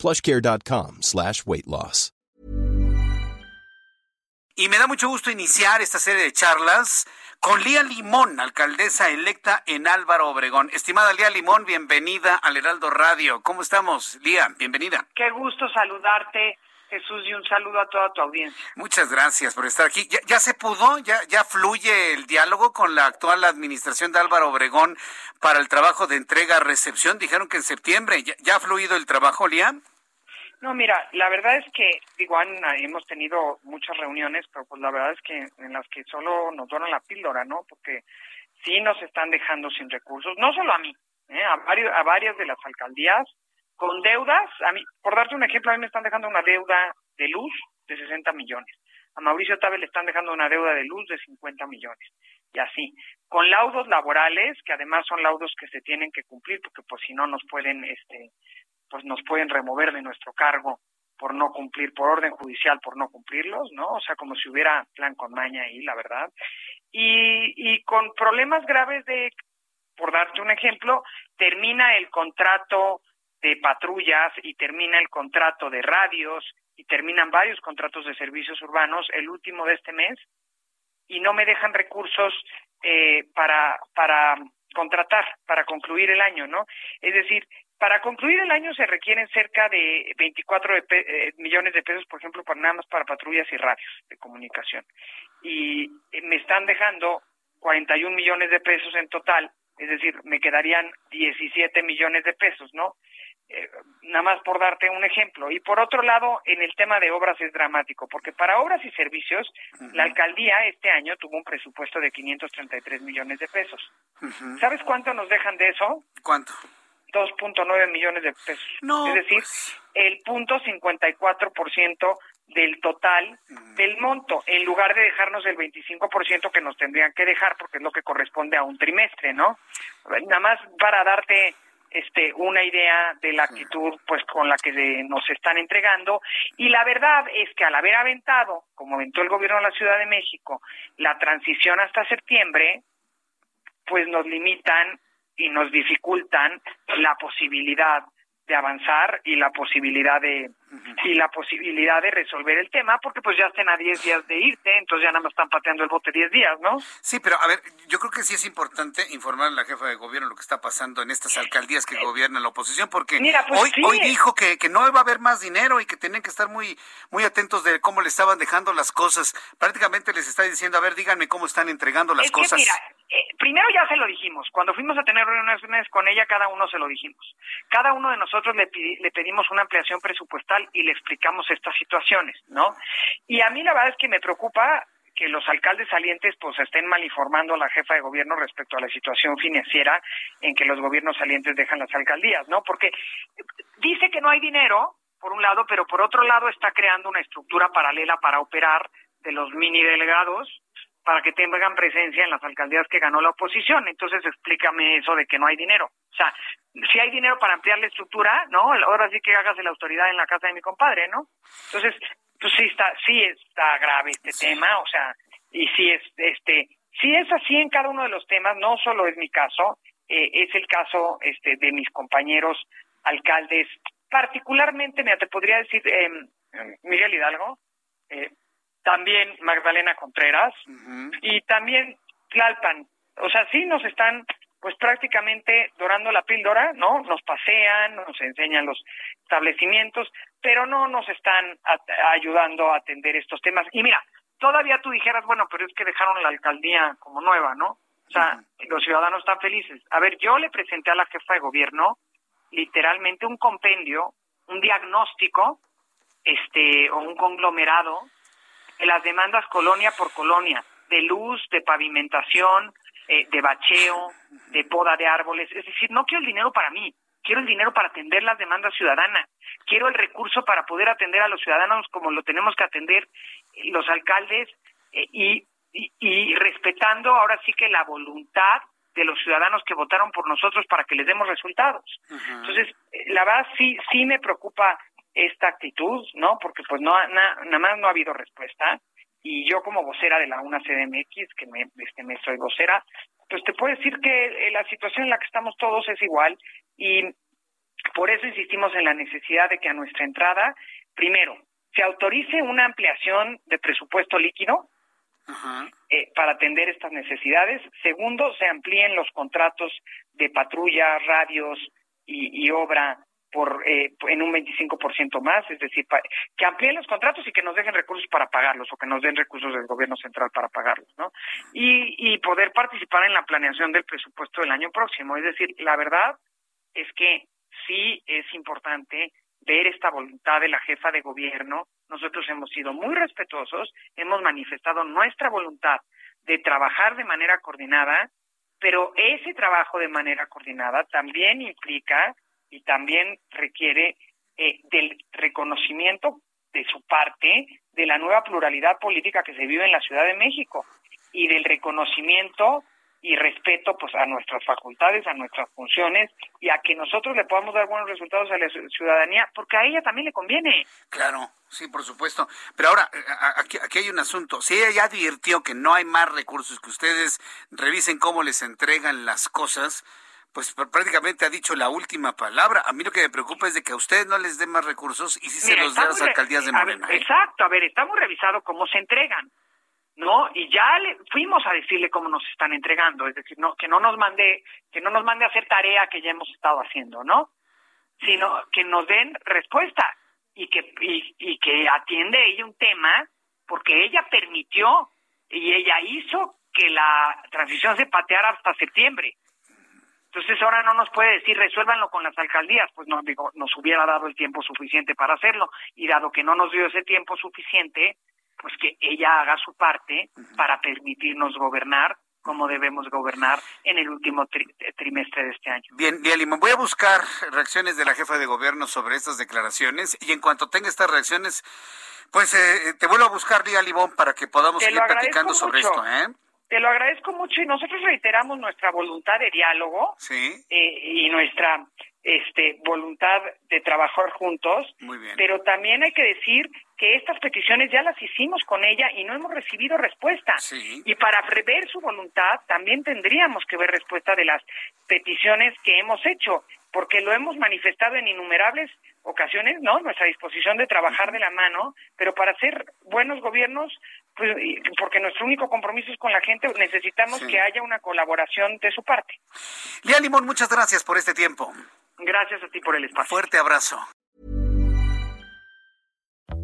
plushcare.com slash weight loss. Y me da mucho gusto iniciar esta serie de charlas con Lía Limón, alcaldesa electa en Álvaro Obregón. Estimada Lía Limón, bienvenida al Heraldo Radio. ¿Cómo estamos, Lía? Bienvenida. Qué gusto saludarte. Jesús, y un saludo a toda tu audiencia. Muchas gracias por estar aquí. ¿Ya, se pudo? ¿Ya, ¿Ya fluye el diálogo con la actual administración de Álvaro Obregón para el trabajo de entrega-recepción? Dijeron que en septiembre. ¿Ya, ya ha fluido el trabajo, Lía? No, mira, la verdad es que, digo, hemos tenido muchas reuniones, pero pues la verdad es que en las que solo nos donan la píldora, ¿no? Porque sí nos están dejando sin recursos, no solo a mí, ¿eh? a, varios, a varias de las alcaldías, con deudas, a mí, por darte un ejemplo, a mí me están dejando una deuda de luz de 60 millones. A Mauricio Tabe le están dejando una deuda de luz de 50 millones. Y así, con laudos laborales, que además son laudos que se tienen que cumplir, porque pues si no nos pueden, este, pues nos pueden remover de nuestro cargo por no cumplir, por orden judicial, por no cumplirlos, ¿no? O sea, como si hubiera plan con maña ahí, la verdad. Y, y con problemas graves de, por darte un ejemplo, termina el contrato de patrullas y termina el contrato de radios y terminan varios contratos de servicios urbanos el último de este mes y no me dejan recursos eh, para para contratar para concluir el año no es decir para concluir el año se requieren cerca de 24 eh, millones de pesos, por ejemplo, para nada más para patrullas y radios de comunicación. Y eh, me están dejando 41 millones de pesos en total, es decir, me quedarían 17 millones de pesos, ¿no? Eh, nada más por darte un ejemplo. Y por otro lado, en el tema de obras es dramático, porque para obras y servicios, la alcaldía este año tuvo un presupuesto de 533 millones de pesos. ¿Sabes cuánto nos dejan de eso? ¿Cuánto? 2.9 millones de pesos. es decir, pues. el punto 54% del total mm. del monto, en lugar de dejarnos el 25% que nos tendrían que dejar, porque es lo que corresponde a un trimestre, ¿no? Nada más para darte este una idea de la actitud pues con la que nos están entregando. Y la verdad es que al haber aventado como aventó el gobierno de la Ciudad de México la transición hasta septiembre pues nos limitan y nos dificultan la posibilidad de avanzar y la posibilidad de y la posibilidad de resolver el tema porque pues ya estén a 10 días de irte, entonces ya nada más están pateando el bote 10 días, ¿no? Sí, pero a ver, yo creo que sí es importante informar a la jefa de gobierno lo que está pasando en estas alcaldías que gobiernan la oposición porque pues hoy hoy dijo que, que no va a haber más dinero y que tienen que estar muy muy atentos de cómo le estaban dejando las cosas. Prácticamente les está diciendo, a ver, díganme cómo están entregando las cosas. mira, eh, primero ya se lo dijimos, cuando fuimos a tener reuniones con ella, cada uno se lo dijimos. Cada uno de nosotros le, le pedimos una ampliación presupuestal y le explicamos estas situaciones, ¿no? Y a mí la verdad es que me preocupa que los alcaldes salientes pues estén mal informando a la jefa de gobierno respecto a la situación financiera en que los gobiernos salientes dejan las alcaldías, ¿no? Porque dice que no hay dinero, por un lado, pero por otro lado está creando una estructura paralela para operar de los mini delegados para que tengan presencia en las alcaldías que ganó la oposición. Entonces explícame eso de que no hay dinero. O sea, si hay dinero para ampliar la estructura, ¿no? Ahora sí que hagas la autoridad en la casa de mi compadre, ¿no? Entonces, pues sí está, sí está grave este tema, o sea, y sí es, este, si es así en cada uno de los temas, no solo es mi caso, eh, es el caso, este, de mis compañeros alcaldes, particularmente, mira, te podría decir, eh, Miguel Hidalgo, también Magdalena Contreras y también Tlalpan. O sea, sí nos están pues prácticamente dorando la píldora, ¿no? Nos pasean, nos enseñan los establecimientos, pero no nos están ayudando a atender estos temas. Y mira, todavía tú dijeras, bueno, pero es que dejaron la alcaldía como nueva, ¿no? O sea, los ciudadanos están felices. A ver, yo le presenté a la jefa de gobierno literalmente un compendio, un diagnóstico, este, o un conglomerado las demandas colonia por colonia, de luz, de pavimentación, eh, de bacheo, de poda de árboles. Es decir, no quiero el dinero para mí, quiero el dinero para atender las demandas ciudadanas, quiero el recurso para poder atender a los ciudadanos como lo tenemos que atender eh, los alcaldes eh, y, y, respetando ahora sí que la voluntad de los ciudadanos que votaron por nosotros para que les demos resultados. Entonces, eh, la verdad sí sí me preocupa esta actitud, ¿no? Porque pues no nada más no ha habido respuesta y yo como vocera de la UNA CDMX, que me, este, me soy vocera, pues te puedo decir que eh, la situación en la que estamos todos es igual y por eso insistimos en la necesidad de que a nuestra entrada, primero, se autorice una ampliación de presupuesto líquido eh, para atender estas necesidades. Segundo, se amplíen los contratos de patrulla, radios y, y obra por eh, en un 25% más, es decir, que amplíen los contratos y que nos dejen recursos para pagarlos o que nos den recursos del gobierno central para pagarlos, ¿no? Y, y poder participar en la planeación del presupuesto del año próximo. Es decir, la verdad es que sí es importante ver esta voluntad de la jefa de gobierno. Nosotros hemos sido muy respetuosos, hemos manifestado nuestra voluntad de trabajar de manera coordinada, pero ese trabajo de manera coordinada también implica y también requiere eh, del reconocimiento de su parte de la nueva pluralidad política que se vive en la Ciudad de México y del reconocimiento y respeto pues a nuestras facultades, a nuestras funciones y a que nosotros le podamos dar buenos resultados a la ciudadanía, porque a ella también le conviene. Claro, sí, por supuesto. Pero ahora, eh, aquí, aquí hay un asunto. Si ella ya advirtió que no hay más recursos, que ustedes revisen cómo les entregan las cosas, pues prácticamente ha dicho la última palabra. A mí lo que me preocupa es de que a ustedes no les den más recursos y si se los den a las alcaldías de Morena. ¿eh? Exacto, a ver, estamos revisando cómo se entregan, ¿no? Y ya le, fuimos a decirle cómo nos están entregando, es decir, no, que no nos mande, que no nos mande a hacer tarea que ya hemos estado haciendo, ¿no? Sino que nos den respuesta y que, y, y que atiende ella un tema porque ella permitió y ella hizo que la transición se pateara hasta septiembre. Entonces ahora no nos puede decir resuélvanlo con las alcaldías, pues no digo, nos hubiera dado el tiempo suficiente para hacerlo y dado que no nos dio ese tiempo suficiente, pues que ella haga su parte para permitirnos gobernar como debemos gobernar en el último trimestre de este año. Bien, Limón, voy a buscar reacciones de la jefa de gobierno sobre estas declaraciones y en cuanto tenga estas reacciones, pues eh, te vuelvo a buscar, Lía Limón, para que podamos seguir platicando sobre esto. ¿eh? Te lo agradezco mucho y nosotros reiteramos nuestra voluntad de diálogo eh, y nuestra este, voluntad de trabajar juntos, pero también hay que decir que estas peticiones ya las hicimos con ella y no hemos recibido respuesta. Y para ver su voluntad también tendríamos que ver respuesta de las peticiones que hemos hecho, porque lo hemos manifestado en innumerables ocasiones, ¿no? Nuestra disposición de trabajar de la mano, pero para ser buenos gobiernos pues, porque nuestro único compromiso es con la gente, necesitamos que haya una colaboración de su parte. Lía Limón, muchas gracias por este tiempo. Gracias a ti por el espacio. Fuerte abrazo.